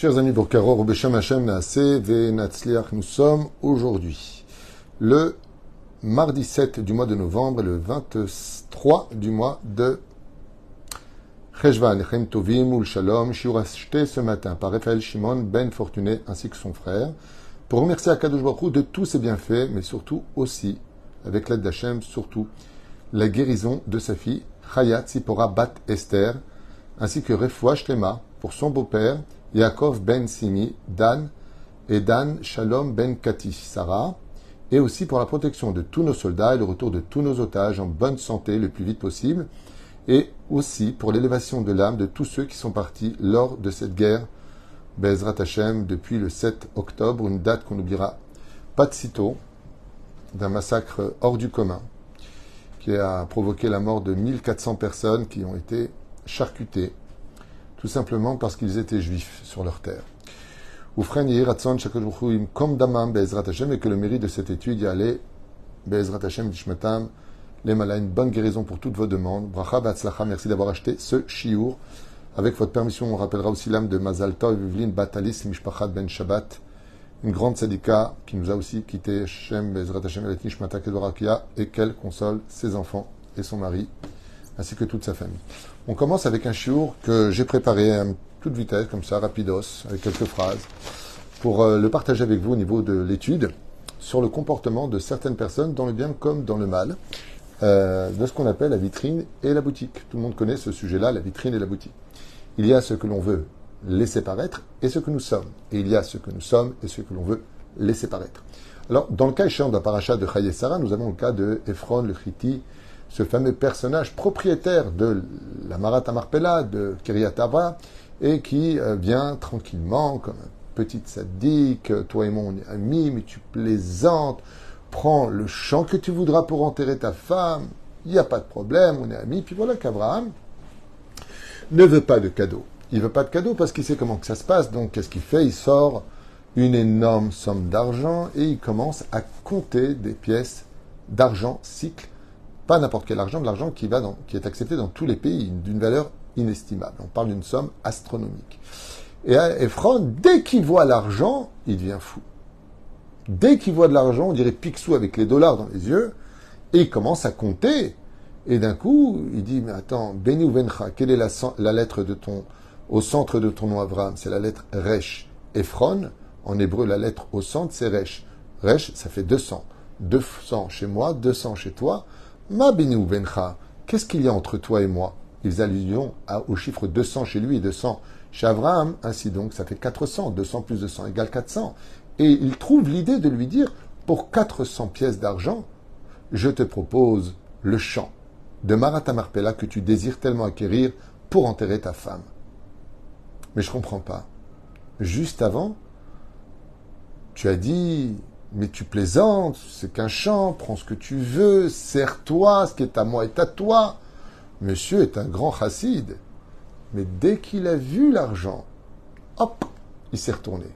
Chers amis Borkaro, Beshem Hashem Venatzliach, nous sommes aujourd'hui le mardi 7 du mois de novembre et le 23 du mois de Cheshvan, Echem Tovim Ul Shalom, acheté ce matin par Raphaël Shimon Ben Fortuné ainsi que son frère pour remercier Akadosh Baruch de tous ses bienfaits, mais surtout aussi, avec l'aide d'Hachem, surtout la guérison de sa fille Chayat Sipora Bat Esther, ainsi que Refoua Shlema pour son beau-père Yaakov ben Simi, Dan et Dan Shalom ben Kati Sarah, et aussi pour la protection de tous nos soldats et le retour de tous nos otages en bonne santé le plus vite possible, et aussi pour l'élévation de l'âme de tous ceux qui sont partis lors de cette guerre, Bezrat Hashem, depuis le 7 octobre, une date qu'on n'oubliera pas de sitôt, d'un massacre hors du commun, qui a provoqué la mort de 1400 personnes qui ont été charcutées tout simplement parce qu'ils étaient juifs sur leur terre. damam et que le mérite de cette étude y allait bezrat Hashem dishmatam les une bonne guérison pour toutes vos demandes. Bracha merci d'avoir acheté ce chiour. Avec votre permission, on rappellera aussi l'âme de Mazal Tov Batalis Mishpachat Ben Shabbat, une grande syndicat qui nous a aussi quitté Shem Bezrat Hashem et Nishmata et qu'elle console ses enfants et son mari ainsi que toute sa famille. On commence avec un chiour que j'ai préparé à toute vitesse, comme ça, rapidos, avec quelques phrases, pour euh, le partager avec vous au niveau de l'étude sur le comportement de certaines personnes dans le bien comme dans le mal, euh, de ce qu'on appelle la vitrine et la boutique. Tout le monde connaît ce sujet-là, la vitrine et la boutique. Il y a ce que l'on veut laisser paraître et ce que nous sommes. Et il y a ce que nous sommes et ce que l'on veut laisser paraître. Alors, dans le cas échéant d'un parachat de Chaye Sarah, nous avons le cas de Ephron, le Chiti, ce fameux personnage propriétaire de la Marat Marpella, de Kiryat et qui euh, vient tranquillement, comme un petit sadique, toi et moi on est amis, mais tu plaisantes, prends le champ que tu voudras pour enterrer ta femme, il n'y a pas de problème, on est amis, puis voilà qu'Abraham ne veut pas de cadeau. Il veut pas de cadeau parce qu'il sait comment que ça se passe, donc qu'est-ce qu'il fait? Il sort une énorme somme d'argent et il commence à compter des pièces d'argent cycle pas n'importe quel argent, de l'argent qui, qui est accepté dans tous les pays, d'une valeur inestimable. On parle d'une somme astronomique. Et Ephron, dès qu'il voit l'argent, il devient fou. Dès qu'il voit de l'argent, on dirait Picsou avec les dollars dans les yeux, et il commence à compter. Et d'un coup, il dit, mais attends, Beni Vencha, quelle est la, la, lettre de ton, au centre de ton nom Avram C'est la lettre Resh. Ephron, en hébreu, la lettre au centre, c'est Resh. Resh, ça fait 200. 200 chez moi, 200 chez toi. Ma benu bencha, qu'est-ce qu'il y a entre toi et moi? Ils allusion au chiffre 200 chez lui et 200 chez Abraham. Ainsi donc, ça fait 400. 200 plus 200 égale 400. Et il trouve l'idée de lui dire, pour 400 pièces d'argent, je te propose le champ de Maratamarpella que tu désires tellement acquérir pour enterrer ta femme. Mais je ne comprends pas. Juste avant, tu as dit, mais tu plaisantes, c'est qu'un champ, prends ce que tu veux, sers-toi, ce qui est à moi est à toi. Monsieur est un grand chassid. Mais dès qu'il a vu l'argent, hop, il s'est retourné.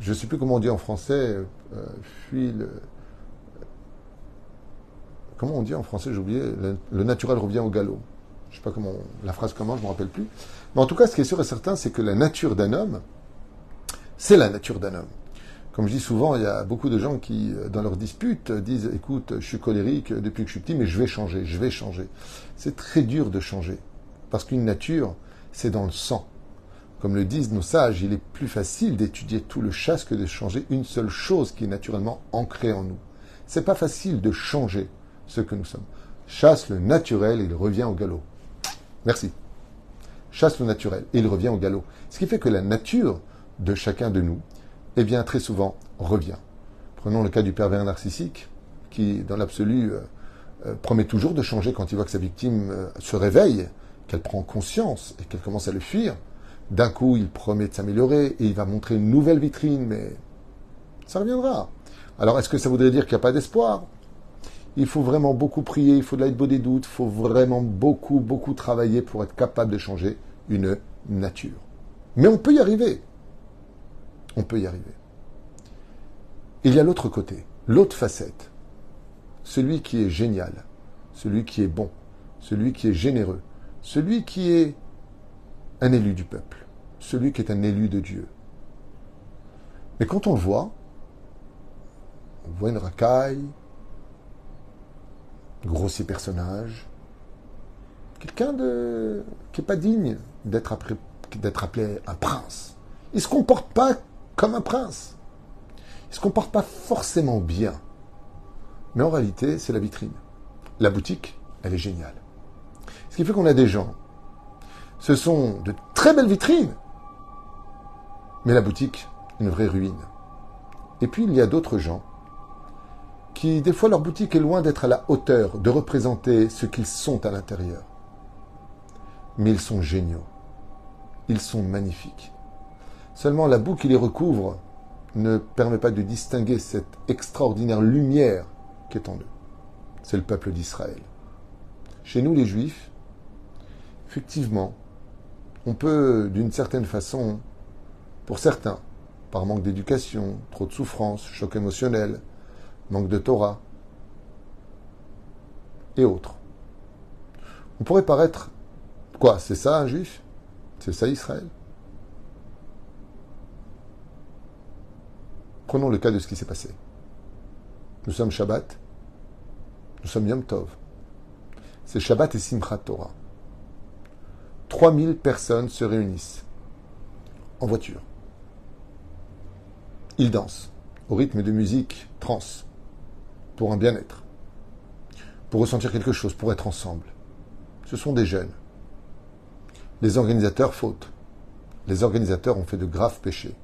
Je ne sais plus comment on dit en français, euh, fuis le... Comment on dit en français, j'ai oublié, le, naturel revient au galop. Je ne sais pas comment la phrase commence, je ne me rappelle plus. Mais en tout cas, ce qui est sûr et certain, c'est que la nature d'un homme, c'est la nature d'un homme. Comme je dis souvent, il y a beaucoup de gens qui, dans leurs disputes, disent Écoute, je suis colérique depuis que je suis petit, mais je vais changer, je vais changer. C'est très dur de changer. Parce qu'une nature, c'est dans le sang. Comme le disent nos sages, il est plus facile d'étudier tout le chasse que de changer une seule chose qui est naturellement ancrée en nous. C'est pas facile de changer ce que nous sommes. Chasse le naturel et il revient au galop. Merci. Chasse le naturel et il revient au galop. Ce qui fait que la nature de chacun de nous, eh bien, très souvent, revient. Prenons le cas du pervers narcissique, qui, dans l'absolu, euh, euh, promet toujours de changer quand il voit que sa victime euh, se réveille, qu'elle prend conscience et qu'elle commence à le fuir. D'un coup, il promet de s'améliorer et il va montrer une nouvelle vitrine, mais ça reviendra. Alors, est-ce que ça voudrait dire qu'il n'y a pas d'espoir? Il faut vraiment beaucoup prier, il faut de l'aide des doutes, il faut vraiment beaucoup, beaucoup travailler pour être capable de changer une nature. Mais on peut y arriver on peut y arriver. Il y a l'autre côté, l'autre facette, celui qui est génial, celui qui est bon, celui qui est généreux, celui qui est un élu du peuple, celui qui est un élu de Dieu. Mais quand on le voit, on voit une racaille, grossier personnage, quelqu'un de qui n'est pas digne d'être appelé, appelé un prince. Il ne se comporte pas comme un prince. Il ne se comporte pas forcément bien. Mais en réalité, c'est la vitrine. La boutique, elle est géniale. Ce qui fait qu'on a des gens. Ce sont de très belles vitrines. Mais la boutique, une vraie ruine. Et puis il y a d'autres gens qui, des fois, leur boutique est loin d'être à la hauteur de représenter ce qu'ils sont à l'intérieur. Mais ils sont géniaux. Ils sont magnifiques. Seulement la boue qui les recouvre ne permet pas de distinguer cette extraordinaire lumière qui est en eux. C'est le peuple d'Israël. Chez nous, les Juifs, effectivement, on peut, d'une certaine façon, pour certains, par manque d'éducation, trop de souffrance, choc émotionnel, manque de Torah et autres. On pourrait paraître quoi C'est ça un juif? C'est ça Israël? Prenons le cas de ce qui s'est passé. Nous sommes Shabbat, nous sommes Yom Tov. C'est Shabbat et Simchat Torah. 3000 personnes se réunissent en voiture. Ils dansent au rythme de musique trans pour un bien-être, pour ressentir quelque chose, pour être ensemble. Ce sont des jeunes. Les organisateurs fautent. Les organisateurs ont fait de graves péchés.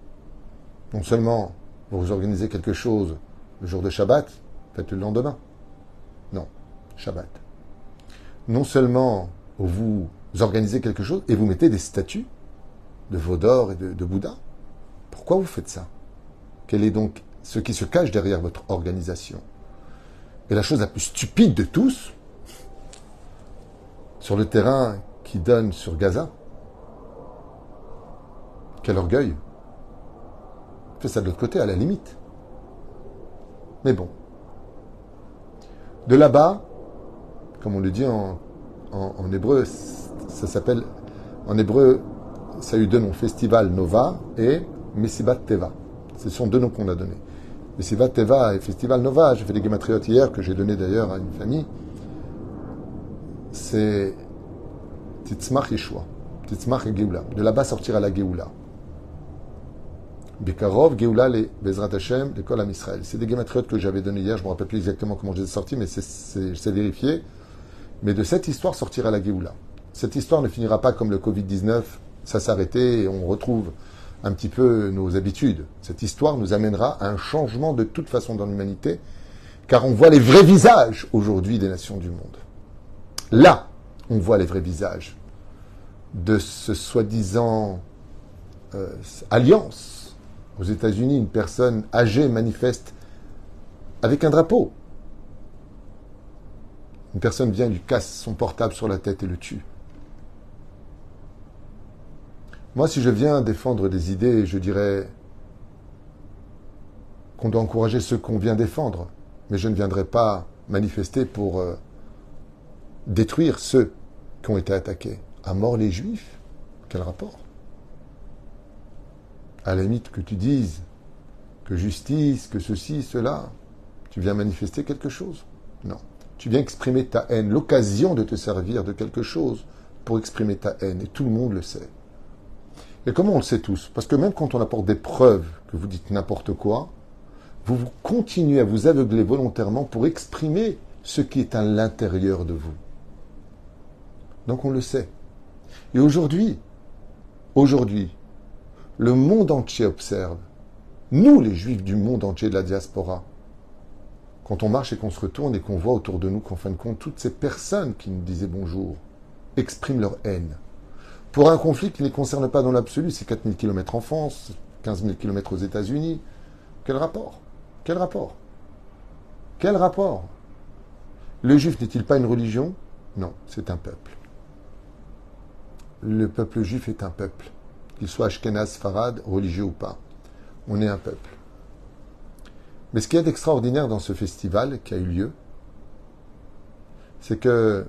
Non seulement vous organisez quelque chose le jour de Shabbat, faites le lendemain. Non, Shabbat. Non seulement vous organisez quelque chose et vous mettez des statues de Vaudor et de, de Bouddha. Pourquoi vous faites ça? Quel est donc ce qui se cache derrière votre organisation? Et la chose la plus stupide de tous, sur le terrain qui donne sur Gaza, quel orgueil? Fais ça de l'autre côté, à la limite. Mais bon. De là-bas, comme on le dit en, hébreu, ça s'appelle, en hébreu, ça a eu deux noms, Festival Nova et Messibat Teva. Ce sont deux noms qu'on a donnés. Festival Teva et Festival Nova, j'ai fait des guématriotes hier que j'ai donné d'ailleurs à une famille. C'est Titzmach Yeshua. Titzmach et Geoula. De là-bas sortira la Geoula. Bekarov, Geoula, les Bezrat Hashem, l'école à Israël. C'est des guématriotes que j'avais donné hier, je ne me rappelle plus exactement comment je les ai sortis, mais c'est vérifié. Mais de cette histoire sortira la Geoula. Cette histoire ne finira pas comme le Covid-19, ça s'arrêtait et on retrouve un petit peu nos habitudes. Cette histoire nous amènera à un changement de toute façon dans l'humanité, car on voit les vrais visages aujourd'hui des nations du monde. Là, on voit les vrais visages de ce soi-disant euh, alliance. Aux États-Unis, une personne âgée manifeste avec un drapeau. Une personne vient, lui casse son portable sur la tête et le tue. Moi, si je viens défendre des idées, je dirais qu'on doit encourager ceux qu'on vient défendre, mais je ne viendrai pas manifester pour euh, détruire ceux qui ont été attaqués. À mort les juifs Quel rapport? À la limite que tu dises que justice, que ceci, cela, tu viens manifester quelque chose Non. Tu viens exprimer ta haine, l'occasion de te servir de quelque chose pour exprimer ta haine, et tout le monde le sait. Et comment on le sait tous? Parce que même quand on apporte des preuves que vous dites n'importe quoi, vous, continuez à vous aveugler volontairement pour exprimer ce qui est à l'intérieur de vous. Donc on le sait. Et aujourd'hui, aujourd'hui, le monde entier observe, nous les juifs du monde entier de la diaspora, quand on marche et qu'on se retourne et qu'on voit autour de nous qu'en fin de compte, toutes ces personnes qui nous disaient bonjour expriment leur haine, pour un conflit qui ne les concerne pas dans l'absolu, c'est 4000 km en France, 15 000 km aux États-Unis. Quel rapport? Quel rapport? Quel rapport? Le juif n'est-il pas une religion? Non, c'est un peuple. Le peuple juif est un peuple, qu'il soit ashkenaz, farad, religieux ou pas. On est un peuple. Mais ce qui est extraordinaire dans ce festival qui a eu lieu, c'est que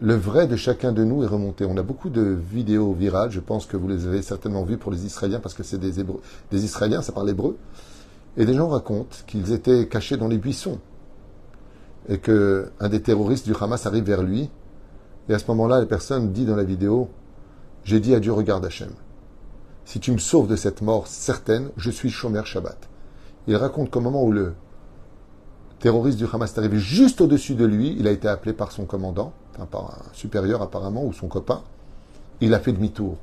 le vrai de chacun de nous est remonté. On a beaucoup de vidéos virales, je pense que vous les avez certainement vues pour les Israéliens, parce que c'est des, Israéliens, ça parle hébreu. Et des gens racontent qu'ils étaient cachés dans les buissons. Et que un des terroristes du Hamas arrive vers lui. Et à ce moment-là, la personne dit dans la vidéo, j'ai dit à Dieu, regarde Hachem. Si tu me sauves de cette mort certaine, je suis Shomer Shabbat. Il raconte qu'au moment où le terroriste du Hamas est arrivé juste au-dessus de lui, il a été appelé par son commandant, enfin par un supérieur apparemment, ou son copain. Il a fait demi-tour.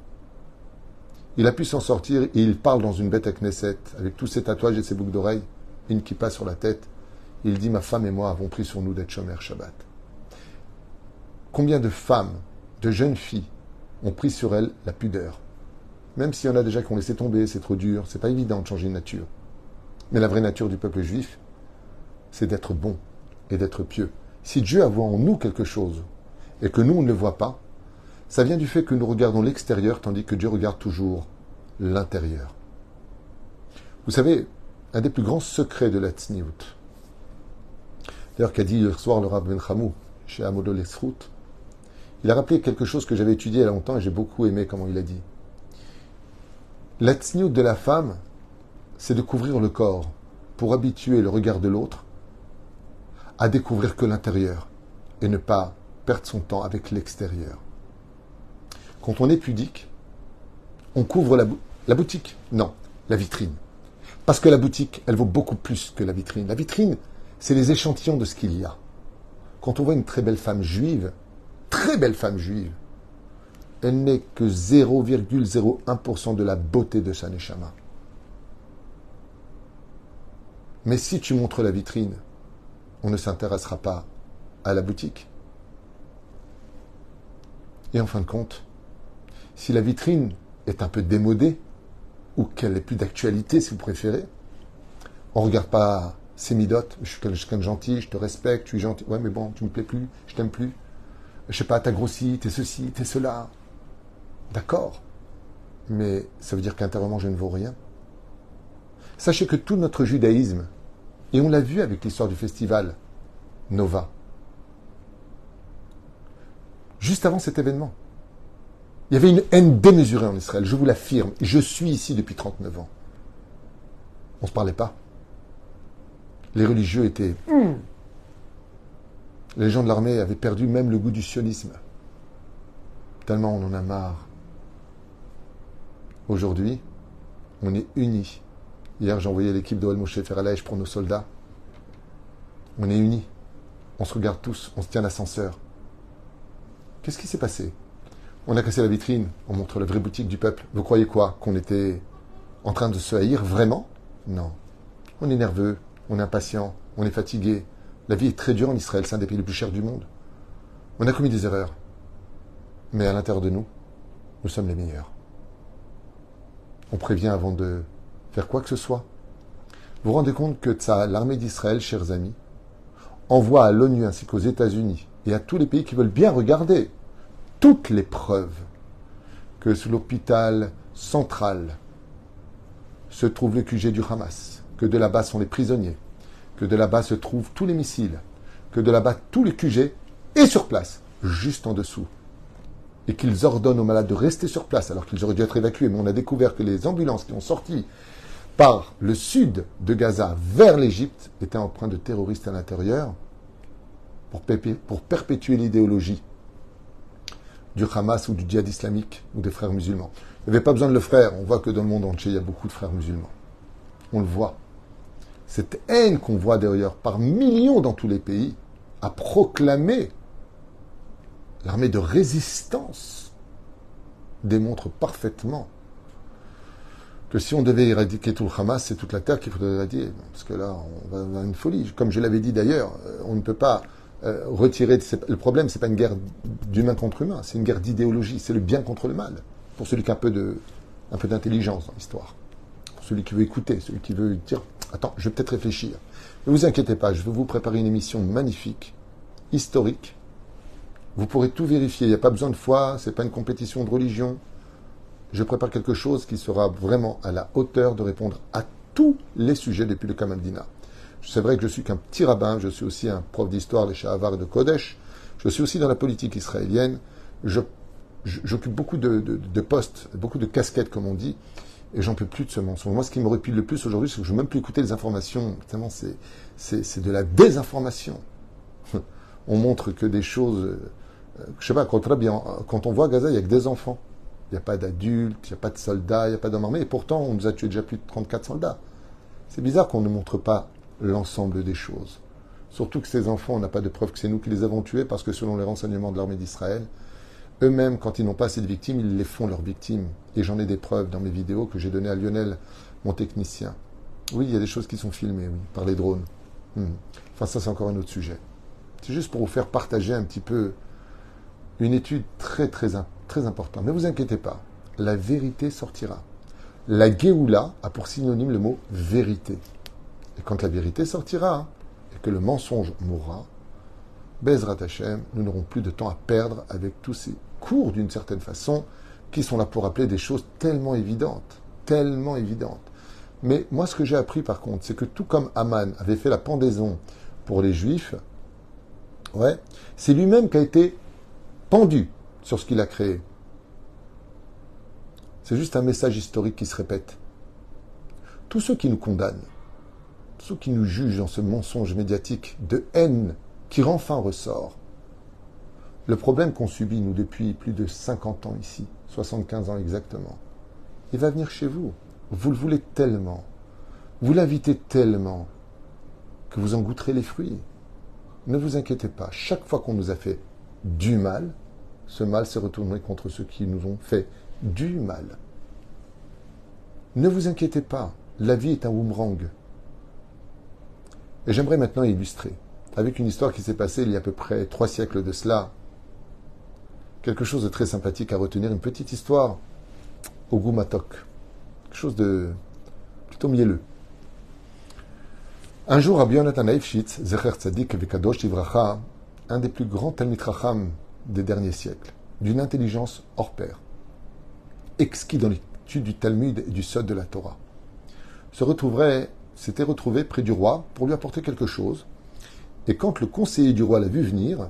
Il a pu s'en sortir et il parle dans une bête à Knesset, avec tous ses tatouages et ses boucles d'oreilles, une qui passe sur la tête. Il dit Ma femme et moi avons pris sur nous d'être Shomer Shabbat. Combien de femmes, de jeunes filles, ont pris sur elles la pudeur? Même s'il y en a déjà qui ont laissé tomber, c'est trop dur, c'est pas évident de changer de nature. Mais la vraie nature du peuple juif, c'est d'être bon et d'être pieux. Si Dieu a vu en nous quelque chose et que nous on ne le voit pas, ça vient du fait que nous regardons l'extérieur tandis que Dieu regarde toujours l'intérieur. Vous savez, un des plus grands secrets de la tzniout, d'ailleurs qu'a dit hier soir le Rav Ben Chamou chez Amodol Esrout, il a rappelé quelque chose que j'avais étudié il y a longtemps et j'ai beaucoup aimé comment il a dit. La de la femme, c'est de couvrir le corps pour habituer le regard de l'autre à découvrir que l'intérieur et ne pas perdre son temps avec l'extérieur. Quand on est pudique, on couvre la boutique. Non, la vitrine. Parce que la boutique, elle vaut beaucoup plus que la vitrine. La vitrine, c'est les échantillons de ce qu'il y a. Quand on voit une très belle femme juive, très belle femme juive, elle n'est que 0,01% de la beauté de sa neshama. Mais si tu montres la vitrine, on ne s'intéressera pas à la boutique. Et en fin de compte, si la vitrine est un peu démodée, ou qu'elle n'est plus d'actualité si vous préférez, on ne regarde pas ses midotes, je suis quelqu'un de gentil, je te respecte, tu es gentil, ouais mais bon, tu me plais plus, je t'aime plus, je sais pas, t'as grossi, t'es ceci, t'es cela. D'accord, mais ça veut dire qu'intérieurement je ne vaux rien. Sachez que tout notre judaïsme, et on l'a vu avec l'histoire du festival Nova, juste avant cet événement, il y avait une haine démesurée en Israël, je vous l'affirme. Je suis ici depuis 39 ans. On ne se parlait pas. Les religieux étaient... Les gens de l'armée avaient perdu même le goût du sionisme. Tellement on en a marre. Aujourd'hui, on est unis. Hier, j'ai envoyé l'équipe de Moshe la pour nos soldats. On est unis. On se regarde tous, on se tient l'ascenseur. Qu'est-ce qui s'est passé? On a cassé la vitrine, on montre la vraie boutique du peuple. Vous croyez quoi? Qu'on était en train de se haïr Vraiment? Non. On est nerveux, on est impatient, on est fatigué. La vie est très dure en Israël, c'est un des pays les plus chers du monde. On a commis des erreurs. Mais à l'intérieur de nous, nous sommes les meilleurs. On prévient avant de faire quoi que ce soit. Vous vous rendez compte que l'armée d'Israël, chers amis, envoie à l'ONU ainsi qu'aux États-Unis et à tous les pays qui veulent bien regarder toutes les preuves que sous l'hôpital central se trouve le QG du Hamas, que de là-bas sont les prisonniers, que de là-bas se trouvent tous les missiles, que de là-bas tous les QG est sur place, juste en dessous. Et qu'ils ordonnent aux malades de rester sur place alors qu'ils auraient dû être évacués. Mais on a découvert que les ambulances qui ont sorti par le sud de Gaza vers l'Égypte étaient empreintes de terroristes à l'intérieur pour, pour perpétuer l'idéologie du Hamas ou du djihad islamique ou des frères musulmans. Il n'y avait pas besoin de le faire. On voit que dans le monde entier, il y a beaucoup de frères musulmans. On le voit. Cette haine qu'on voit d'ailleurs par millions dans tous les pays a proclamé l'armée de résistance démontre parfaitement que si on devait éradiquer tout le Hamas, c'est toute la terre qu'il faudrait éradiquer. Parce que là, on va avoir une folie. Comme je l'avais dit d'ailleurs, on ne peut pas euh, retirer. Le problème, c'est pas une guerre d'humain contre humain, c'est une guerre d'idéologie. C'est le bien contre le mal. Pour celui qui a un peu un peu d'intelligence dans l'histoire. Pour celui qui veut écouter, celui qui veut dire, attends, je vais peut-être réfléchir. Ne vous inquiétez pas, je vais vous préparer une émission magnifique, historique. Vous pourrez tout vérifier. Il n'y a pas besoin de foi. C'est pas une compétition de religion. Je prépare quelque chose qui sera vraiment à la hauteur de répondre à tous les sujets depuis le Kamaldina. C'est vrai que je suis qu'un petit rabbin, je suis aussi un prof d'histoire, les Shahavar de Kodesh. Je suis aussi dans la politique israélienne. J'occupe beaucoup de, postes, beaucoup de casquettes, comme on dit, et j'en peux plus de ce mensonge. Moi, ce qui me répile le plus aujourd'hui, c'est que je ne veux même plus écouter les informations. Tellement c'est de la désinformation. on montre que des choses. Je sais pas, quand, quand on voit Gaza, il n'y a que des enfants. Il n'y a pas d'adultes, il n'y a pas de soldats, il n'y a pas d'hommes armés. Et pourtant, on nous a tué déjà plus de 34 soldats. C'est bizarre qu'on ne montre pas l'ensemble des choses. Surtout que ces enfants, on n'a pas de preuve que c'est nous qui les avons tués, parce que selon les renseignements de l'armée d'Israël, eux-mêmes, quand ils n'ont pas assez de victimes, ils les font leurs victimes. Et j'en ai des preuves dans mes vidéos que j'ai données à Lionel, mon technicien. Oui, il y a des choses qui sont filmées, oui, par les drones. Hmm. Enfin, ça, c'est encore un autre sujet. C'est juste pour vous faire partager un petit peu une étude très, très, très importante. Ne vous inquiétez pas, la vérité sortira. La Géoula a pour synonyme le mot vérité. Et quand la vérité sortira, et que le mensonge mourra, Bezrat Hashem, nous n'aurons plus de temps à perdre avec tous ces cours d'une certaine façon qui sont là pour rappeler des choses tellement évidentes, tellement évidentes. Mais moi, ce que j'ai appris par contre, c'est que tout comme Aman avait fait la pendaison pour les Juifs, ouais, c'est lui-même qui a été pendu sur ce qu'il a créé. C'est juste un message historique qui se répète. Tous ceux qui nous condamnent, tous ceux qui nous jugent dans ce mensonge médiatique de haine qui rend fin ressort. Le problème qu'on subit, nous, depuis plus de 50 ans ici, 75 ans exactement, il va venir chez vous. Vous le voulez tellement, vous l'invitez tellement, que vous en goûterez les fruits. Ne vous inquiétez pas, chaque fois qu'on nous a fait du mal, ce mal s'est retourné contre ceux qui nous ont fait du mal. Ne vous inquiétez pas, la vie est un boomerang. Et j'aimerais maintenant illustrer avec une histoire qui s'est passée il y a à peu près trois siècles de cela. Quelque chose de très sympathique à retenir, une petite histoire au goût. Quelque chose de plutôt mielleux. Un jour, Rabbi Yonatan Zecher Tzadik Vekadosh Ivracha, un des plus grands Talmid Racham des derniers siècles, d'une intelligence hors pair, exquis dans l'étude du Talmud et du Sod de la Torah, se retrouverait, s'était retrouvé près du roi pour lui apporter quelque chose, et quand le conseiller du roi l'a vu venir,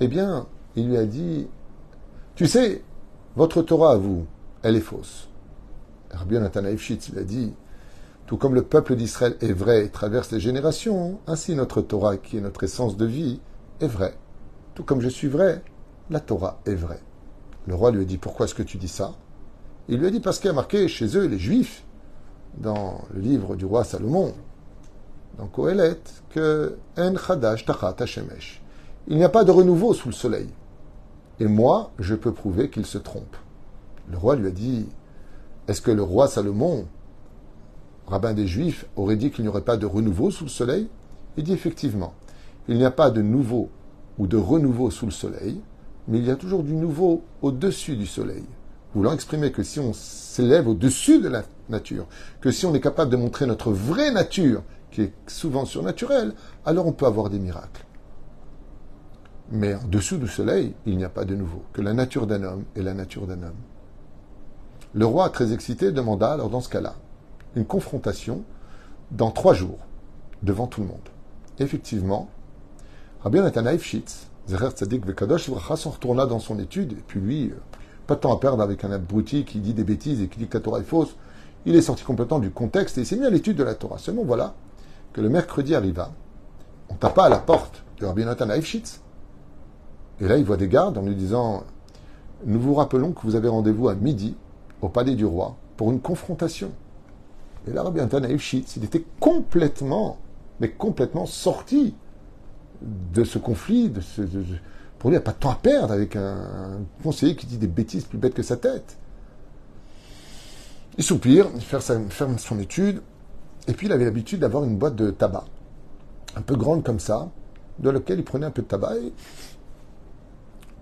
eh bien, il lui a dit Tu sais, votre Torah à vous, elle est fausse. Rabbi Yonatan il a dit Tout comme le peuple d'Israël est vrai et traverse les générations, ainsi notre Torah, qui est notre essence de vie, est vraie. Tout comme je suis vrai, la Torah est vraie. Le roi lui a dit Pourquoi est-ce que tu dis ça? Il lui a dit Parce qu'il a marqué chez eux, les Juifs, dans le livre du roi Salomon, dans Kohelet, que En Chadash Tachat Hashemesh. Il n'y a pas de renouveau sous le soleil. Et moi, je peux prouver qu'il se trompe. Le roi lui a dit Est-ce que le roi Salomon, rabbin des Juifs, aurait dit qu'il n'y aurait pas de renouveau sous le soleil? Il dit effectivement Il n'y a pas de nouveau ou de renouveau sous le soleil, mais il y a toujours du nouveau au-dessus du soleil. Voulant exprimer que si on s'élève au-dessus de la nature, que si on est capable de montrer notre vraie nature, qui est souvent surnaturel, alors on peut avoir des miracles. Mais en dessous du soleil, il n'y a pas de nouveau, que la nature d'un homme est la nature d'un homme. Le roi, très excité, demanda alors dans ce cas-là une confrontation dans trois jours, devant tout le monde. Effectivement, Rabbi Nathanaïf Shitz, Zerer Tzadik Vekadosh s'en retourna dans son étude, et puis lui, euh, pas de temps à perdre avec un abruti qui dit des bêtises et qui dit que la Torah est fausse, il est sorti complètement du contexte et il s'est mis à l'étude de la Torah. Seulement voilà, que le mercredi arriva, on tapa à la porte de Rabbi Nathan Eifschitz. Et là, il voit des gardes en lui disant Nous vous rappelons que vous avez rendez-vous à midi au palais du roi pour une confrontation. Et là, Rabbi Nathan Eifschitz, il était complètement, mais complètement sorti de ce conflit. De ce, pour lui, il n'y a pas de temps à perdre avec un, conseiller qui dit des bêtises plus bêtes que sa tête. Il soupire, il ferme son étude, et puis il avait l'habitude d'avoir une boîte de tabac, un peu grande comme ça, dans laquelle il prenait un peu de tabac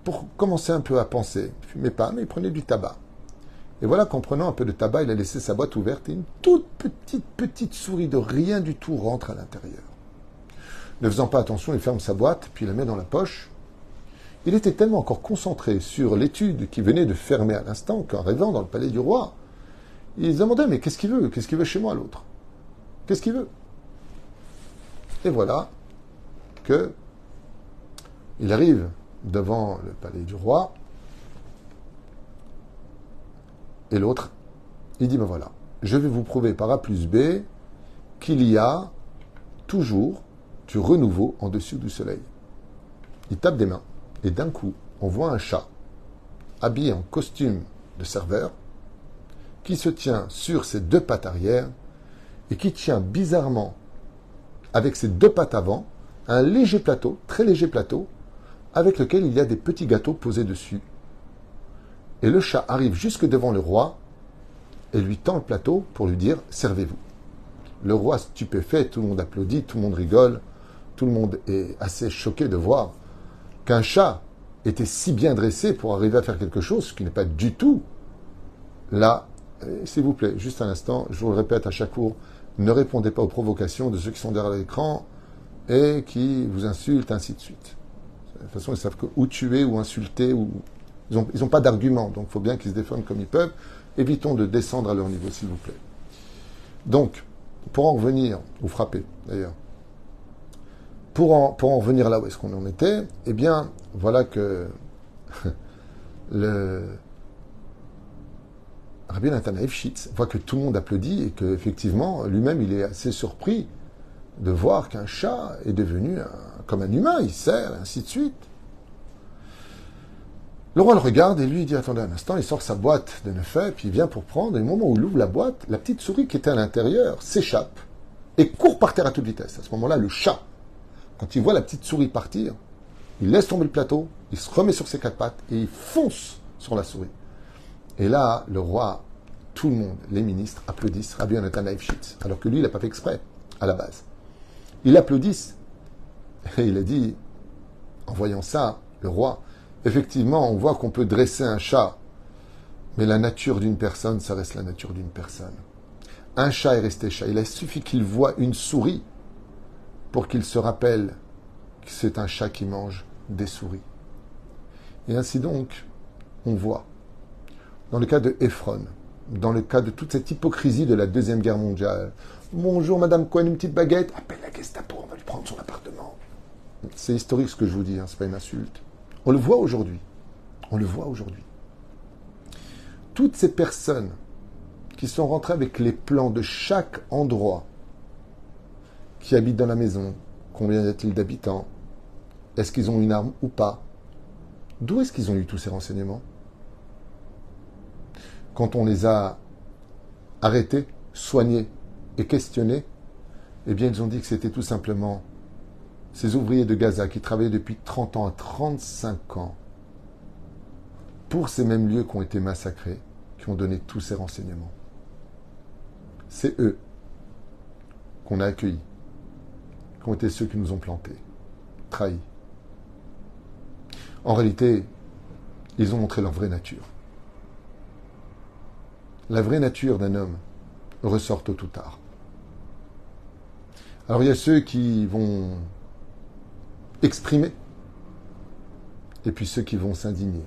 pour commencer un peu à penser. Il fumait pas, mais il prenait du tabac. Et voilà qu'en prenant un peu de tabac, il a laissé sa boîte ouverte et une toute petite, petite souris de rien du tout rentre à l'intérieur. Ne faisant pas attention, il ferme sa boîte, puis il la met dans la poche. Il était tellement encore concentré sur l'étude qui venait de fermer à l'instant qu'en rêvant dans le palais du roi, il se demandait mais qu'est-ce qu'il veut? Qu'est-ce qu'il veut chez moi l'autre? Qu'est-ce qu'il veut? Et voilà que il arrive devant le palais du roi. Et l'autre, il dit, ben voilà, je vais vous prouver par A plus B qu'il y a toujours du renouveau en dessus du soleil. Il tape des mains, et d'un coup, on voit un chat habillé en costume de serveur qui se tient sur ses deux pattes arrière et qui tient bizarrement avec ses deux pattes avant un léger plateau, très léger plateau, avec lequel il y a des petits gâteaux posés dessus. Et le chat arrive jusque devant le roi et lui tend le plateau pour lui dire Servez-vous. Le roi stupéfait, tout le monde applaudit, tout le monde rigole, tout le monde est assez choqué de voir qu'un chat était si bien dressé pour arriver à faire quelque chose, ce qui n'est pas du tout là. S'il vous plaît, juste un instant, je vous le répète à chaque cours, ne répondez pas aux provocations de ceux qui sont derrière l'écran et qui vous insultent, ainsi de suite. De toute façon, ils savent que ou tuer ou insulter, ou... ils n'ont pas d'argument, donc il faut bien qu'ils se défendent comme ils peuvent. Évitons de descendre à leur niveau, s'il vous plaît. Donc, pour en revenir, ou frapper d'ailleurs, pour en, pour en revenir là où est-ce qu'on en était, eh bien, voilà que le Rabbi Nathan Efshitz voit que tout le monde applaudit et qu'effectivement, lui-même, il est assez surpris de voir qu'un chat est devenu comme un humain, il sert, ainsi de suite. Le roi le regarde et lui dit Attendez un instant, il sort sa boîte de neuf puis il vient pour prendre. Et au moment où il ouvre la boîte, la petite souris qui était à l'intérieur s'échappe et court par terre à toute vitesse. À ce moment-là, le chat, quand il voit la petite souris partir, il laisse tomber le plateau, il se remet sur ses quatre pattes et il fonce sur la souris. Et là, le roi, tout le monde, les ministres applaudissent Rabbi Yonatan alors que lui, il n'a pas fait exprès à la base. Ils applaudissent. Et il a dit, en voyant ça, le roi, effectivement, on voit qu'on peut dresser un chat, mais la nature d'une personne, ça reste la nature d'une personne. Un chat est resté chat. Il a suffi qu'il voit une souris pour qu'il se rappelle que c'est un chat qui mange des souris. Et ainsi donc, on voit, dans le cas de Ephron, dans le cas de toute cette hypocrisie de la Deuxième Guerre mondiale, bonjour Madame Cohen, une petite baguette, appelle la Gestapo, on va lui prendre son appartement. C'est historique ce que je vous dis, hein, c'est pas une insulte. On le voit aujourd'hui. On le voit aujourd'hui. Toutes ces personnes qui sont rentrées avec les plans de chaque endroit qui habitent dans la maison, combien y a-t-il d'habitants, est-ce qu'ils ont une arme ou pas, d'où est-ce qu'ils ont eu tous ces renseignements? Quand on les a arrêtés, soignés et questionnés, eh bien ils ont dit que c'était tout simplement ces ouvriers de Gaza qui travaillaient depuis 30 ans à 35 ans pour ces mêmes lieux qui ont été massacrés, qui ont donné tous ces renseignements. C'est eux qu'on a accueillis, qui ont été ceux qui nous ont plantés, trahis. En réalité, ils ont montré leur vraie nature. La vraie nature d'un homme ressort tôt ou tard. Alors il y a ceux qui vont exprimer, et puis ceux qui vont s'indigner.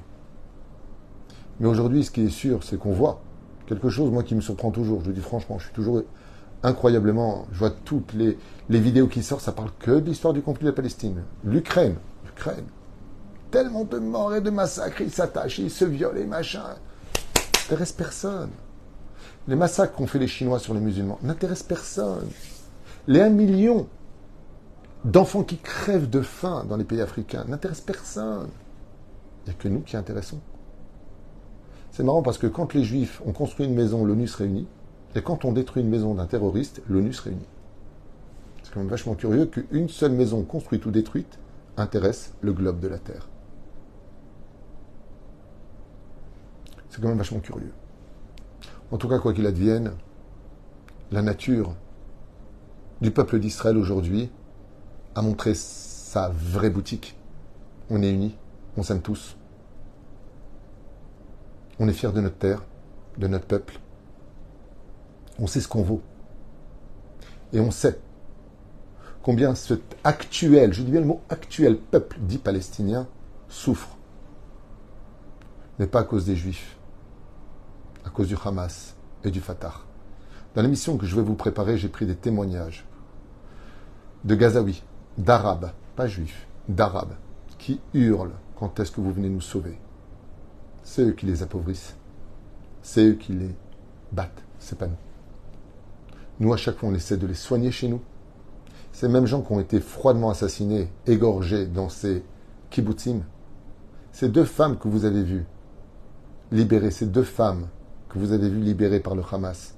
Mais aujourd'hui, ce qui est sûr, c'est qu'on voit quelque chose, moi, qui me surprend toujours. Je dis franchement, je suis toujours incroyablement. Je vois toutes les, vidéos qui sortent, ça parle que de l'histoire du conflit de la Palestine. L'Ukraine, l'Ukraine. Tellement de morts et de massacres, ils s'attachent, ils se violent, et machin. N'intéresse personne. Les massacres qu'ont fait les Chinois sur les musulmans n'intéressent personne. Les 1 million d'enfants qui crèvent de faim dans les pays africains n'intéressent personne. Il n'y a que nous qui intéressons. C'est marrant parce que quand les Juifs ont construit une maison, l'ONU se réunit. Et quand on détruit une maison d'un terroriste, l'ONU se réunit. C'est quand même vachement curieux qu'une seule maison construite ou détruite intéresse le globe de la Terre. C'est quand même vachement curieux. En tout cas, quoi qu'il advienne, la nature du peuple d'Israël aujourd'hui a montré sa vraie boutique. On est unis, on s'aime tous. On est fiers de notre terre, de notre peuple. On sait ce qu'on vaut. Et on sait combien cet actuel, je dis bien le mot actuel, peuple dit palestinien souffre. Mais pas à cause des juifs, à cause du Hamas et du Fatah. Dans l'émission que je vais vous préparer, j'ai pris des témoignages de Gazaouis, d'Arabes, pas juifs, d'Arabes, qui hurlent quand est-ce que vous venez nous sauver? C'est eux qui les appauvrissent. C'est eux qui les battent. C'est pas nous. Nous, à chaque fois, on essaie de les soigner chez nous. Ces mêmes gens qui ont été froidement assassinés, égorgés dans ces kibbutzim, ces deux femmes que vous avez vues libérées, ces deux femmes que vous avez vues libérées par le Hamas,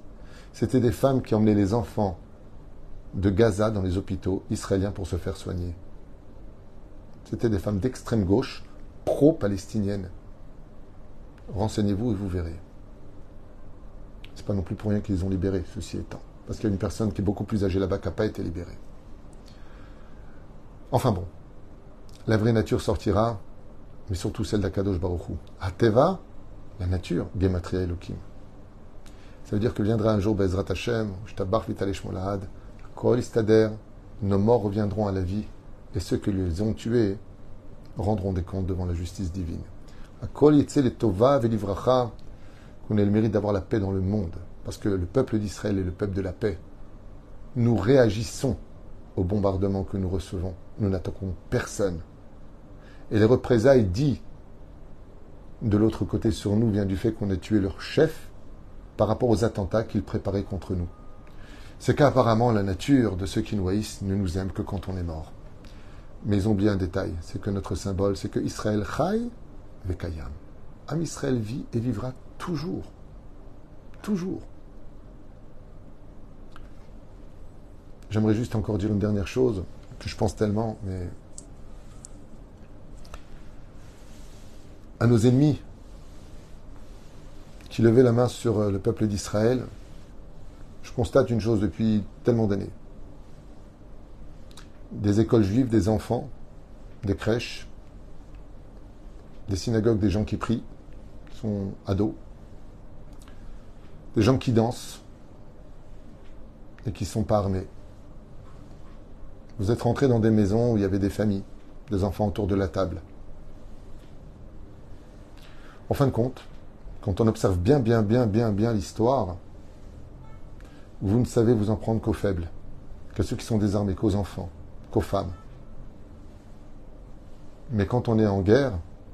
c'était des femmes qui emmenaient les enfants de Gaza dans les hôpitaux israéliens pour se faire soigner. C'était des femmes d'extrême gauche, pro-palestiniennes. Renseignez-vous et vous verrez. C'est pas non plus pour rien qu'ils ont libéré, ceci étant. Parce qu'il y a une personne qui est beaucoup plus âgée là-bas qui n'a pas été libérée. Enfin bon, la vraie nature sortira, mais surtout celle d'Akadosh Baruchou. Ateva, la nature, Gematria Elohim. Ça veut dire que viendra un jour Bezrat Hashem, Shtabar Vitalesh Molahad, Kol Istader, nos morts reviendront à la vie, et ceux qui les ont tués rendront des comptes devant la justice divine. Kol Yitzel Tova Velivracha, qu'on ait le mérite d'avoir la paix dans le monde, parce que le peuple d'Israël est le peuple de la paix. Nous réagissons au bombardement que nous recevons. Nous n'attaquons personne. Et les représailles dit de l'autre côté sur nous vient du fait qu'on ait tué leur chef par rapport aux attentats qu'ils préparaient contre nous. C'est qu'apparemment la nature de ceux qui nous haïssent ne nous aime que quand on est mort. Mais ils ont bien un détail, c'est que notre symbole, c'est que Israël chai vekayam. Am Israël vit et vivra toujours. Toujours. J'aimerais juste encore dire une dernière chose que je pense tellement, mais à nos ennemis, qui levait la main sur euh, le peuple d'Israël, je constate une chose depuis tellement d'années. Des écoles juives, des enfants, des crèches, des synagogues, des gens qui prient, qui sont ados, des gens qui dansent et qui ne sont pas armés. Vous êtes rentrés dans des maisons où il y avait des familles, des enfants autour de la table. En fin de compte, quand on observe bien, bien, bien, bien, bien l'histoire, vous ne savez vous en prendre qu'aux faibles, qu'à ceux qui sont désarmés, qu'aux enfants, qu'aux femmes. Mais quand on est en guerre,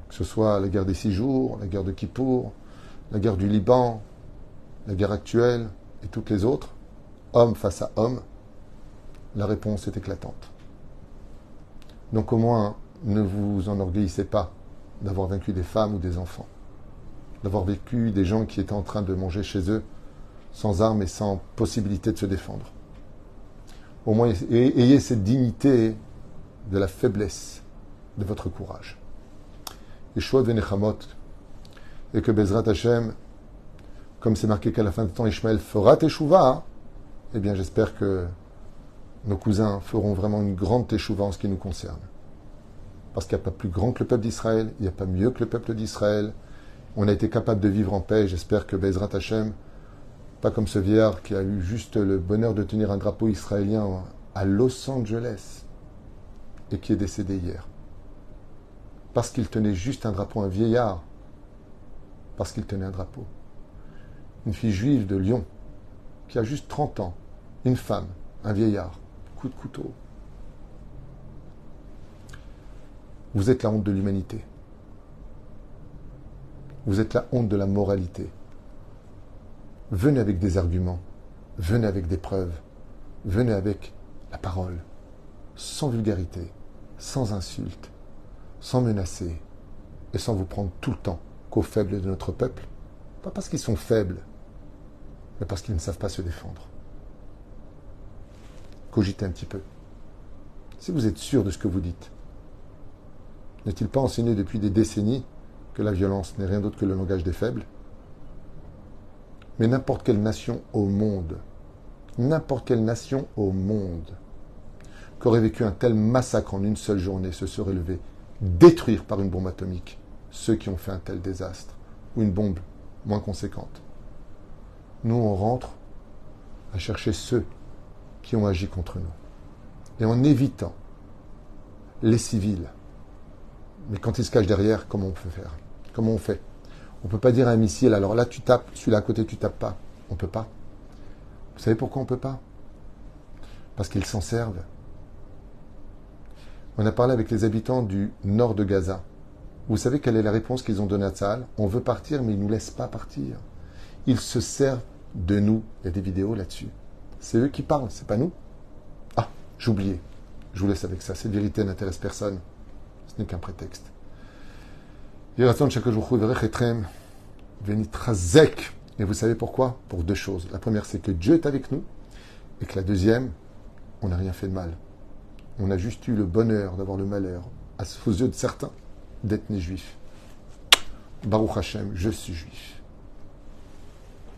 que ce soit la guerre des six jours, la guerre de Kippour, la guerre du Liban, la guerre actuelle et toutes les autres, homme face à homme, la réponse est éclatante. Donc au moins, ne vous enorgueillissez pas d'avoir vaincu des femmes ou des enfants d'avoir vécu des gens qui étaient en train de manger chez eux sans armes et sans possibilité de se défendre. Au moins, ayez cette dignité de la faiblesse de votre courage. Yeshua Venechamot, et que Bezrat Hashem, comme c'est marqué qu'à la fin du temps, Ishmael fera teshuva, eh bien j'espère que nos cousins feront vraiment une grande teshuva en ce qui nous concerne. Parce qu'il n'y a pas plus grand que le peuple d'Israël, il n'y a pas mieux que le peuple d'Israël, on a été capable de vivre en paix. J'espère que Bezrat Hashem, pas comme ce vieillard qui a eu juste le bonheur de tenir un drapeau israélien à Los Angeles et qui est décédé hier. Parce qu'il tenait juste un drapeau, un vieillard, parce qu'il tenait un drapeau. Une fille juive de Lyon qui a juste 30 ans, une femme, un vieillard, de couteau. Vous êtes la honte de l'humanité. Vous êtes la honte de la moralité. Venez avec des arguments, venez avec des preuves, venez avec la parole, sans vulgarité, sans insulte, sans menacer et sans vous prendre tout le temps qu'aux faibles de notre peuple, pas parce qu'ils sont faibles, mais parce qu'ils ne savent pas se défendre. Cogitez un petit peu. Si vous êtes sûr de ce que vous dites, n'est-il pas enseigné depuis des décennies que la violence n'est rien d'autre que le langage des faibles? Mais n'importe quelle nation au monde, n'importe quelle nation au monde, qu'aurait vécu un tel massacre en une seule journée se serait levé, détruire par une bombe atomique ceux qui ont fait un tel désastre, ou une bombe moins conséquente. Nous, on rentre à chercher ceux qui ont agi contre nous. Et en évitant les civils, mais quand ils se cachent derrière, comment on peut faire? Comment on fait? On ne peut pas dire à un missile, alors là tu tapes, celui-là à côté tu tapes pas. On ne peut pas. Vous savez pourquoi on ne peut pas? Parce qu'ils s'en servent. On a parlé avec les habitants du nord de Gaza. Vous savez quelle est la réponse qu'ils ont donnée à Tzahal On veut partir, mais ils ne nous laissent pas partir. Ils se servent de nous. Il y a des vidéos là-dessus. C'est eux qui parlent, c'est pas nous. Ah, oublié. Je vous laisse avec ça. Cette vérité n'intéresse personne. Ce n'est qu'un prétexte. Et vous savez pourquoi? Pour deux choses. La première, c'est que Dieu est avec nous. Et que la deuxième, on n'a rien fait de mal. On a juste eu le bonheur d'avoir le malheur, aux yeux de certains, d'être né juif. Baruch Hashem, je suis juif.